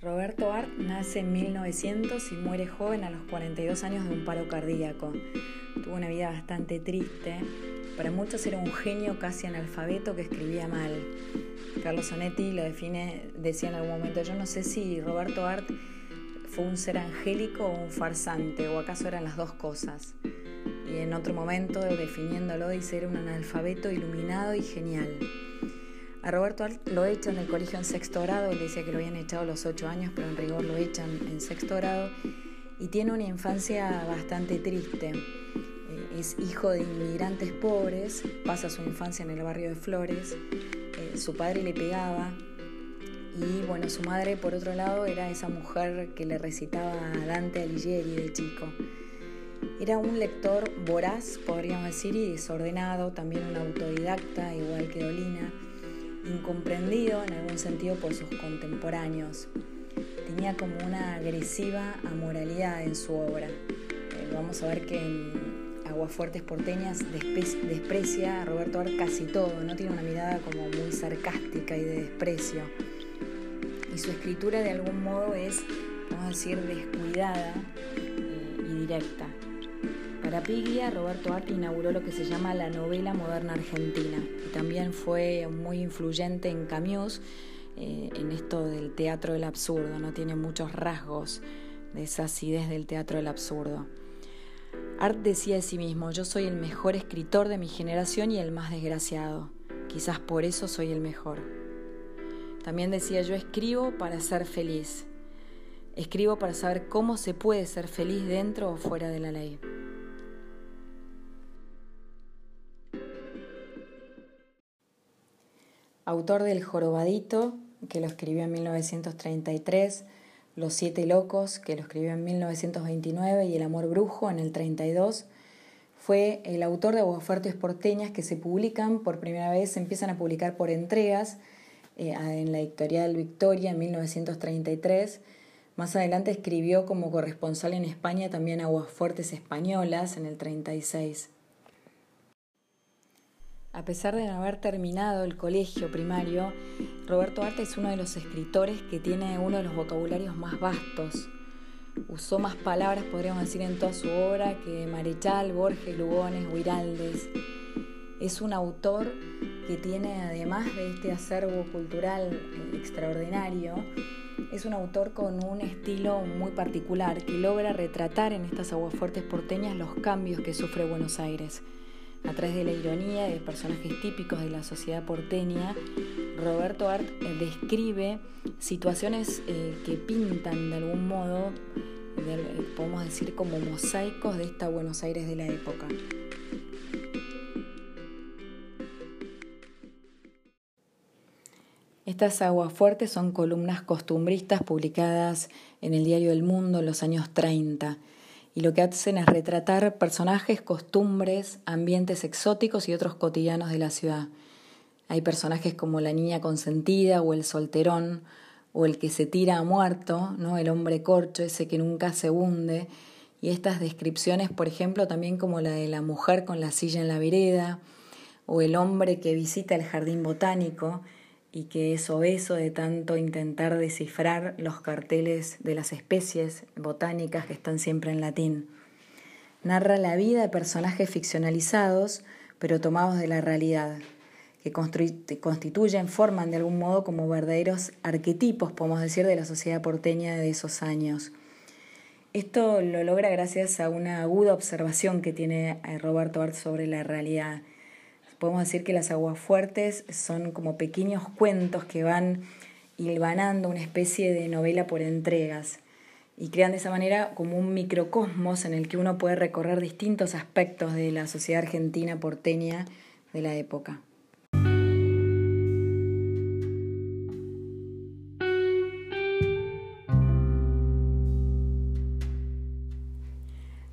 Roberto Art nace en 1900 y muere joven a los 42 años de un paro cardíaco. Tuvo una vida bastante triste. Para muchos era un genio casi analfabeto que escribía mal. Carlos Sonetti lo define, decía en algún momento, yo no sé si Roberto Art fue un ser angélico o un farsante, o acaso eran las dos cosas. Y en otro momento, definiéndolo, dice, era un analfabeto iluminado y genial. A Roberto lo echan del colegio en sexto grado, él decía que lo habían echado a los ocho años, pero en rigor lo echan en sexto grado, y tiene una infancia bastante triste. Eh, es hijo de inmigrantes pobres, pasa su infancia en el barrio de Flores, eh, su padre le pegaba, y bueno, su madre por otro lado era esa mujer que le recitaba a Dante Alighieri de chico. Era un lector voraz, podríamos decir, y desordenado, también un autodidacta, igual que Dolina incomprendido en algún sentido por sus contemporáneos. Tenía como una agresiva amoralidad en su obra. Eh, vamos a ver que en Aguafuertes Porteñas desprecia a Roberto Art casi todo, no tiene una mirada como muy sarcástica y de desprecio. Y su escritura de algún modo es, vamos a decir, descuidada eh, y directa. Para Piglia, Roberto Art inauguró lo que se llama la novela moderna argentina y también fue muy influyente en Camus eh, en esto del teatro del absurdo, no tiene muchos rasgos de esa acidez del teatro del absurdo. Art decía de sí mismo, yo soy el mejor escritor de mi generación y el más desgraciado, quizás por eso soy el mejor. También decía, yo escribo para ser feliz, escribo para saber cómo se puede ser feliz dentro o fuera de la ley. Autor del Jorobadito, que lo escribió en 1933, Los Siete Locos, que lo escribió en 1929, y El Amor Brujo en el 32. Fue el autor de Aguafuertes Porteñas que se publican por primera vez, se empiezan a publicar por entregas eh, en la editorial Victoria en 1933. Más adelante escribió como corresponsal en España también Aguafuertes Españolas en el 36. A pesar de no haber terminado el colegio primario, Roberto Arte es uno de los escritores que tiene uno de los vocabularios más vastos. Usó más palabras, podríamos decir, en toda su obra que Marechal, Borges, Lugones, Huiraldes. Es un autor que tiene, además de este acervo cultural eh, extraordinario, es un autor con un estilo muy particular que logra retratar en estas aguafuertes porteñas los cambios que sufre Buenos Aires a través de la ironía de personajes típicos de la sociedad porteña, Roberto Art eh, describe situaciones eh, que pintan de algún modo, podemos decir, como mosaicos de esta Buenos Aires de la época. Estas aguafuertes son columnas costumbristas publicadas en el diario El Mundo en los años 30 y lo que hacen es retratar personajes, costumbres, ambientes exóticos y otros cotidianos de la ciudad. Hay personajes como la niña consentida o el solterón o el que se tira a muerto, ¿no? el hombre corcho, ese que nunca se hunde, y estas descripciones, por ejemplo, también como la de la mujer con la silla en la vereda, o el hombre que visita el jardín botánico, y que es obeso de tanto intentar descifrar los carteles de las especies botánicas que están siempre en latín. Narra la vida de personajes ficcionalizados, pero tomados de la realidad, que constituyen, forman de algún modo como verdaderos arquetipos, podemos decir, de la sociedad porteña de esos años. Esto lo logra gracias a una aguda observación que tiene eh, Roberto Art sobre la realidad podemos decir que las aguafuertes son como pequeños cuentos que van hilvanando una especie de novela por entregas y crean de esa manera como un microcosmos en el que uno puede recorrer distintos aspectos de la sociedad argentina porteña de la época.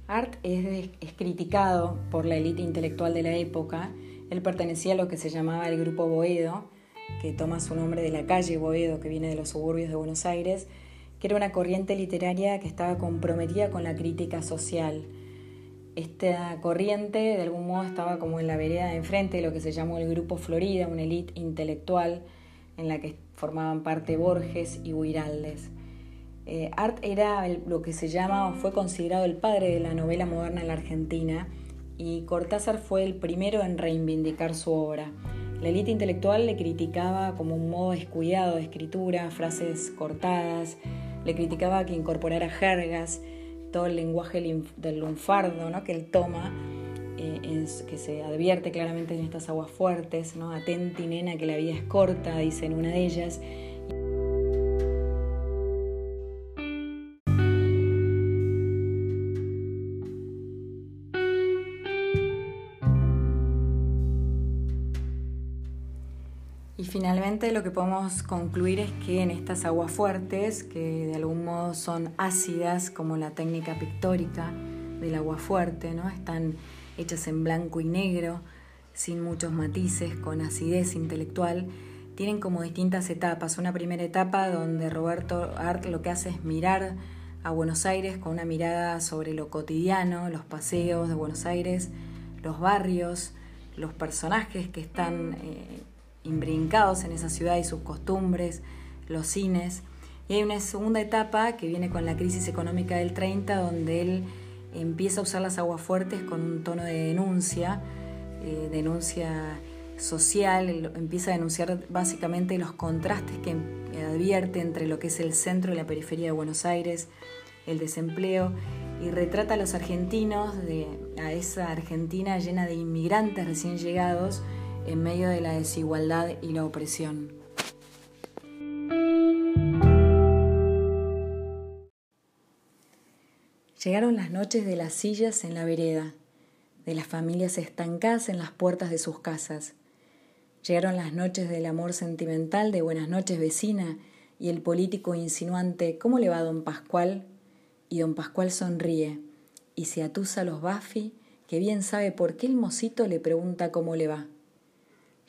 Art es, es criticado por la élite intelectual de la época él pertenecía a lo que se llamaba el Grupo Boedo, que toma su nombre de la calle Boedo, que viene de los suburbios de Buenos Aires, que era una corriente literaria que estaba comprometida con la crítica social. Esta corriente de algún modo estaba como en la vereda de enfrente de lo que se llamó el Grupo Florida, una élite intelectual en la que formaban parte Borges y Huiraldes. Eh, Art era lo que se llama o fue considerado el padre de la novela moderna en la Argentina y Cortázar fue el primero en reivindicar su obra. La élite intelectual le criticaba como un modo descuidado de escritura, frases cortadas, le criticaba que incorporara jergas, todo el lenguaje del lunfardo ¿no? que él toma, eh, que se advierte claramente en estas aguas fuertes, ¿no? atenti nena que la vida es corta, dice en una de ellas, Y finalmente lo que podemos concluir es que en estas aguas fuertes, que de algún modo son ácidas como la técnica pictórica del agua fuerte, ¿no? están hechas en blanco y negro, sin muchos matices, con acidez intelectual, tienen como distintas etapas. Una primera etapa donde Roberto Art lo que hace es mirar a Buenos Aires con una mirada sobre lo cotidiano, los paseos de Buenos Aires, los barrios, los personajes que están eh, imbrincados en esa ciudad y sus costumbres, los cines. Y hay una segunda etapa que viene con la crisis económica del 30, donde él empieza a usar las aguas fuertes con un tono de denuncia, eh, denuncia social, empieza a denunciar básicamente los contrastes que advierte entre lo que es el centro y la periferia de Buenos Aires, el desempleo, y retrata a los argentinos, de, a esa Argentina llena de inmigrantes recién llegados, en medio de la desigualdad y la opresión. Llegaron las noches de las sillas en la vereda, de las familias estancadas en las puertas de sus casas. Llegaron las noches del amor sentimental de Buenas noches vecina y el político insinuante ¿Cómo le va don Pascual? Y don Pascual sonríe y se atusa a los Bafi, que bien sabe por qué el mocito le pregunta cómo le va.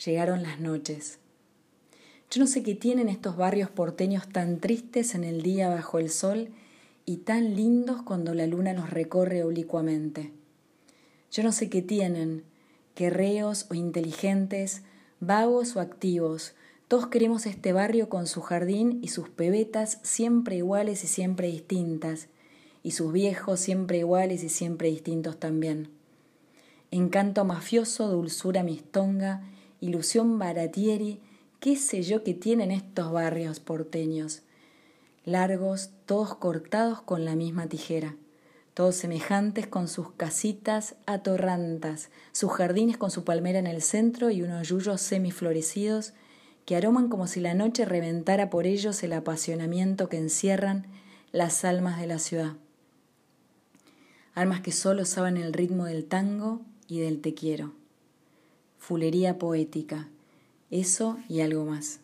Llegaron las noches. Yo no sé qué tienen estos barrios porteños tan tristes en el día bajo el sol y tan lindos cuando la luna los recorre oblicuamente. Yo no sé qué tienen, querreos o inteligentes, vagos o activos, todos queremos este barrio con su jardín y sus pebetas siempre iguales y siempre distintas, y sus viejos siempre iguales y siempre distintos también. Encanto mafioso, dulzura mistonga, ilusión baratieri, qué sé yo que tienen estos barrios porteños. Largos, todos cortados con la misma tijera, todos semejantes con sus casitas atorrantas, sus jardines con su palmera en el centro y unos yuyos semiflorecidos que aroman como si la noche reventara por ellos el apasionamiento que encierran las almas de la ciudad. Almas que solo saben el ritmo del tango y del te quiero fulería poética, eso y algo más.